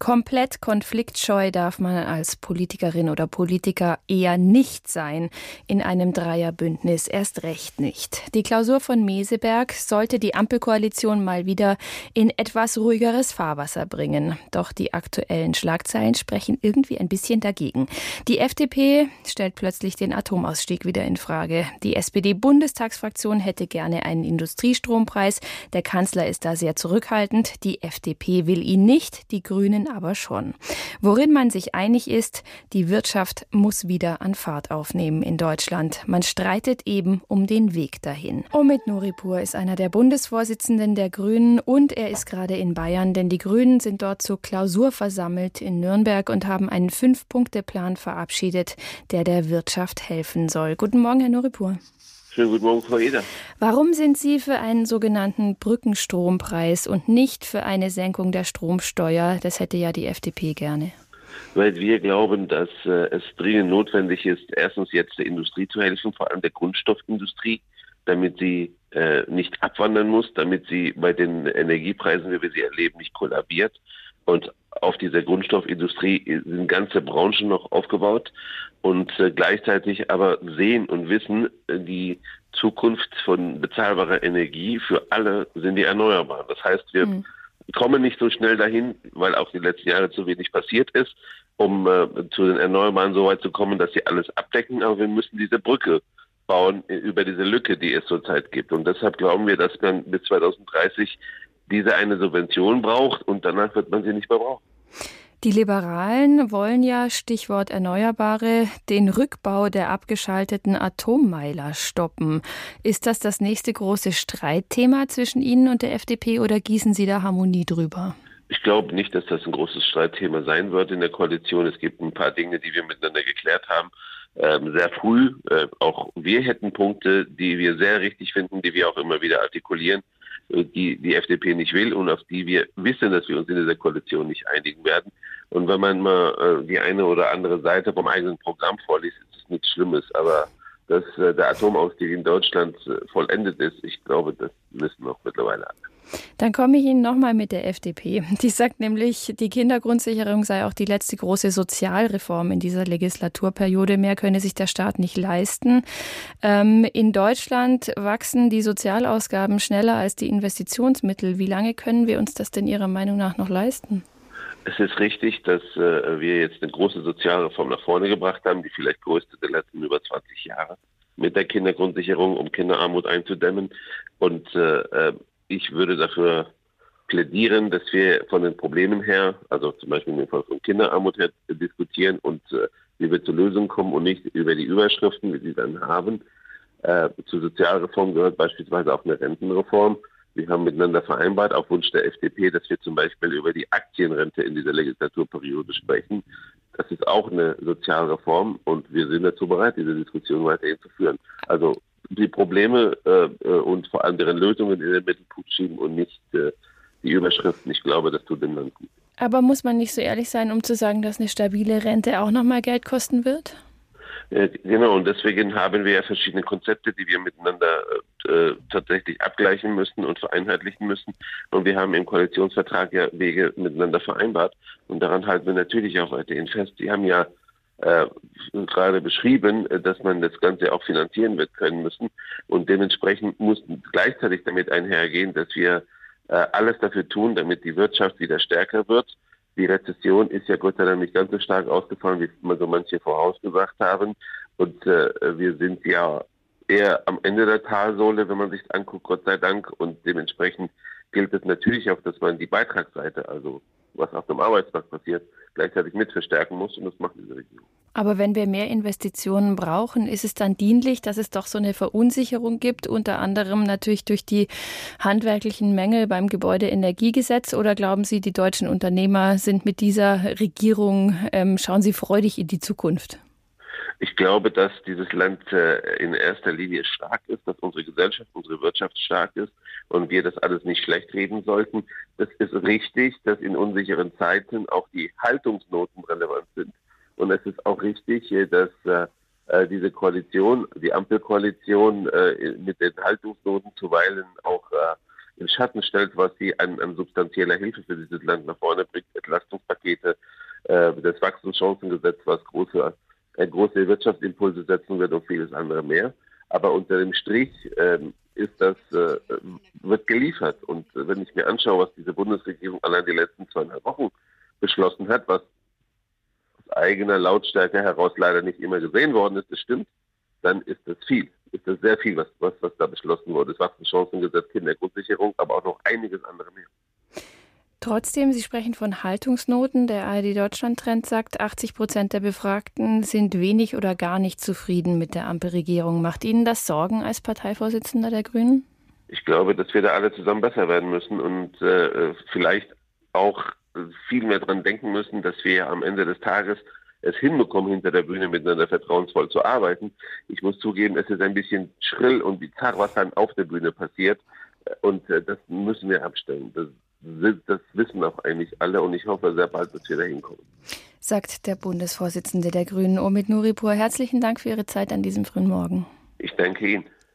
Komplett konfliktscheu darf man als Politikerin oder Politiker eher nicht sein in einem Dreierbündnis, erst recht nicht. Die Klausur von Meseberg sollte die Ampelkoalition mal wieder in etwas ruhigeres Fahrwasser bringen. Doch die aktuellen Schlagzeilen sprechen irgendwie ein bisschen dagegen. Die FDP stellt plötzlich den Atomausstieg wieder in Frage. Die SPD-Bundestagsfraktion hätte gerne einen Industriestrompreis. Der Kanzler ist da sehr zurückhaltend. Die FDP will ihn nicht. Die Grünen aber schon. Worin man sich einig ist, die Wirtschaft muss wieder an Fahrt aufnehmen in Deutschland. Man streitet eben um den Weg dahin. Omid Nuripur ist einer der Bundesvorsitzenden der Grünen und er ist gerade in Bayern, denn die Grünen sind dort zur Klausur versammelt in Nürnberg und haben einen Fünf-Punkte-Plan verabschiedet, der der Wirtschaft helfen soll. Guten Morgen, Herr Nuripur. Schönen guten Morgen, Frau Eder. Warum sind Sie für einen sogenannten Brückenstrompreis und nicht für eine Senkung der Stromsteuer? Das hätte ja die FDP gerne. Weil wir glauben, dass äh, es dringend notwendig ist, erstens jetzt der Industrie zu helfen, vor allem der Grundstoffindustrie, damit sie äh, nicht abwandern muss, damit sie bei den Energiepreisen, wie wir sie erleben, nicht kollabiert. Und auf dieser Grundstoffindustrie sind ganze Branchen noch aufgebaut und äh, gleichzeitig aber sehen und wissen, äh, die Zukunft von bezahlbarer Energie für alle sind die Erneuerbaren. Das heißt, wir mhm. kommen nicht so schnell dahin, weil auch die letzten Jahre zu wenig passiert ist, um äh, zu den Erneuerbaren so weit zu kommen, dass sie alles abdecken. Aber wir müssen diese Brücke bauen über diese Lücke, die es zurzeit gibt. Und deshalb glauben wir, dass man bis 2030 diese eine Subvention braucht und danach wird man sie nicht mehr brauchen. Die Liberalen wollen ja, Stichwort Erneuerbare, den Rückbau der abgeschalteten Atommeiler stoppen. Ist das das nächste große Streitthema zwischen Ihnen und der FDP oder gießen Sie da Harmonie drüber? Ich glaube nicht, dass das ein großes Streitthema sein wird in der Koalition. Es gibt ein paar Dinge, die wir miteinander geklärt haben. Ähm, sehr früh. Äh, auch wir hätten Punkte, die wir sehr richtig finden, die wir auch immer wieder artikulieren. Äh, die die FDP nicht will und auf die wir wissen, dass wir uns in dieser Koalition nicht einigen werden. Und wenn man mal äh, die eine oder andere Seite vom eigenen Programm vorliest, ist es nichts Schlimmes. Aber dass äh, der Atomausstieg in Deutschland äh, vollendet ist, ich glaube, das wissen wir auch mittlerweile alle. Dann komme ich Ihnen nochmal mit der FDP. Die sagt nämlich, die Kindergrundsicherung sei auch die letzte große Sozialreform in dieser Legislaturperiode. Mehr könne sich der Staat nicht leisten. Ähm, in Deutschland wachsen die Sozialausgaben schneller als die Investitionsmittel. Wie lange können wir uns das denn Ihrer Meinung nach noch leisten? Es ist richtig, dass äh, wir jetzt eine große Sozialreform nach vorne gebracht haben, die vielleicht größte der letzten über 20 Jahre mit der Kindergrundsicherung, um Kinderarmut einzudämmen. Und äh, äh ich würde dafür plädieren, dass wir von den Problemen her, also zum Beispiel im Fall von Kinderarmut her, diskutieren und äh, wie wir zu Lösungen kommen und nicht über die Überschriften, wie sie dann haben. Äh, zur Sozialreform gehört beispielsweise auch eine Rentenreform. Wir haben miteinander vereinbart, auf Wunsch der FDP, dass wir zum Beispiel über die Aktienrente in dieser Legislaturperiode sprechen. Das ist auch eine Sozialreform und wir sind dazu bereit, diese Diskussion weiterhin zu führen. Also die Probleme äh, äh, und vor allem deren Lösungen in den Mittelpunkt schieben und nicht äh, die Überschriften. Ich glaube, das tut dem Land gut. Aber muss man nicht so ehrlich sein, um zu sagen, dass eine stabile Rente auch nochmal Geld kosten wird? Äh, genau, und deswegen haben wir ja verschiedene Konzepte, die wir miteinander äh, tatsächlich abgleichen müssen und vereinheitlichen müssen. Und wir haben im Koalitionsvertrag ja Wege miteinander vereinbart. Und daran halten wir natürlich auch weiterhin fest. Sie haben ja äh, gerade beschrieben, dass man das Ganze auch finanzieren wird können müssen. Und dementsprechend muss gleichzeitig damit einhergehen, dass wir äh, alles dafür tun, damit die Wirtschaft wieder stärker wird. Die Rezession ist ja Gott sei Dank nicht ganz so stark ausgefallen, wie man so manche vorausgesagt haben. Und äh, wir sind ja eher am Ende der Talsohle, wenn man sich anguckt, Gott sei Dank. Und dementsprechend gilt es natürlich auch, dass man die Beitragsseite, also was auf dem Arbeitsmarkt passiert, gleichzeitig mit verstärken muss und das macht diese Regierung. Aber wenn wir mehr Investitionen brauchen, ist es dann dienlich, dass es doch so eine Verunsicherung gibt, unter anderem natürlich durch die handwerklichen Mängel beim Gebäudeenergiegesetz? Oder glauben Sie, die deutschen Unternehmer sind mit dieser Regierung, ähm, schauen sie freudig in die Zukunft? Ich glaube, dass dieses Land äh, in erster Linie stark ist, dass unsere Gesellschaft, unsere Wirtschaft stark ist und wir das alles nicht schlecht reden sollten. Das ist richtig, dass in unsicheren Zeiten auch die Haltungsnoten relevant sind. Und es ist auch richtig, dass äh, äh, diese Koalition, die Ampelkoalition äh, mit den Haltungsnoten zuweilen auch äh, in Schatten stellt, was sie an, an substanzieller Hilfe für dieses Land nach vorne bringt, Entlastungspakete, äh, das Wachstumschancengesetz, was große, äh, große Wirtschaftsimpulse setzen wird und vieles andere mehr. Aber unter dem Strich ähm, ist das, äh, wird geliefert. Und äh, wenn ich mir anschaue, was diese Bundesregierung allein die letzten zweieinhalb Wochen beschlossen hat, was aus eigener Lautstärke heraus leider nicht immer gesehen worden ist, das stimmt, dann ist das viel. Ist das sehr viel, was, was, was da beschlossen wurde. Das Wachstumschancengesetz, Kindergrundsicherung, aber auch noch einiges andere mehr. Trotzdem, Sie sprechen von Haltungsnoten. Der ARD Deutschland-Trend sagt, 80 Prozent der Befragten sind wenig oder gar nicht zufrieden mit der Ampelregierung. Macht Ihnen das Sorgen als Parteivorsitzender der Grünen? Ich glaube, dass wir da alle zusammen besser werden müssen und äh, vielleicht auch viel mehr daran denken müssen, dass wir am Ende des Tages es hinbekommen, hinter der Bühne miteinander vertrauensvoll zu arbeiten. Ich muss zugeben, es ist ein bisschen schrill und bizarr, was dann auf der Bühne passiert. Und äh, das müssen wir abstellen. Das das wissen auch eigentlich alle und ich hoffe sehr bald, dass wir da hinkommen. Sagt der Bundesvorsitzende der Grünen, Omid Nuripur. Herzlichen Dank für Ihre Zeit an diesem frühen Morgen. Ich danke Ihnen.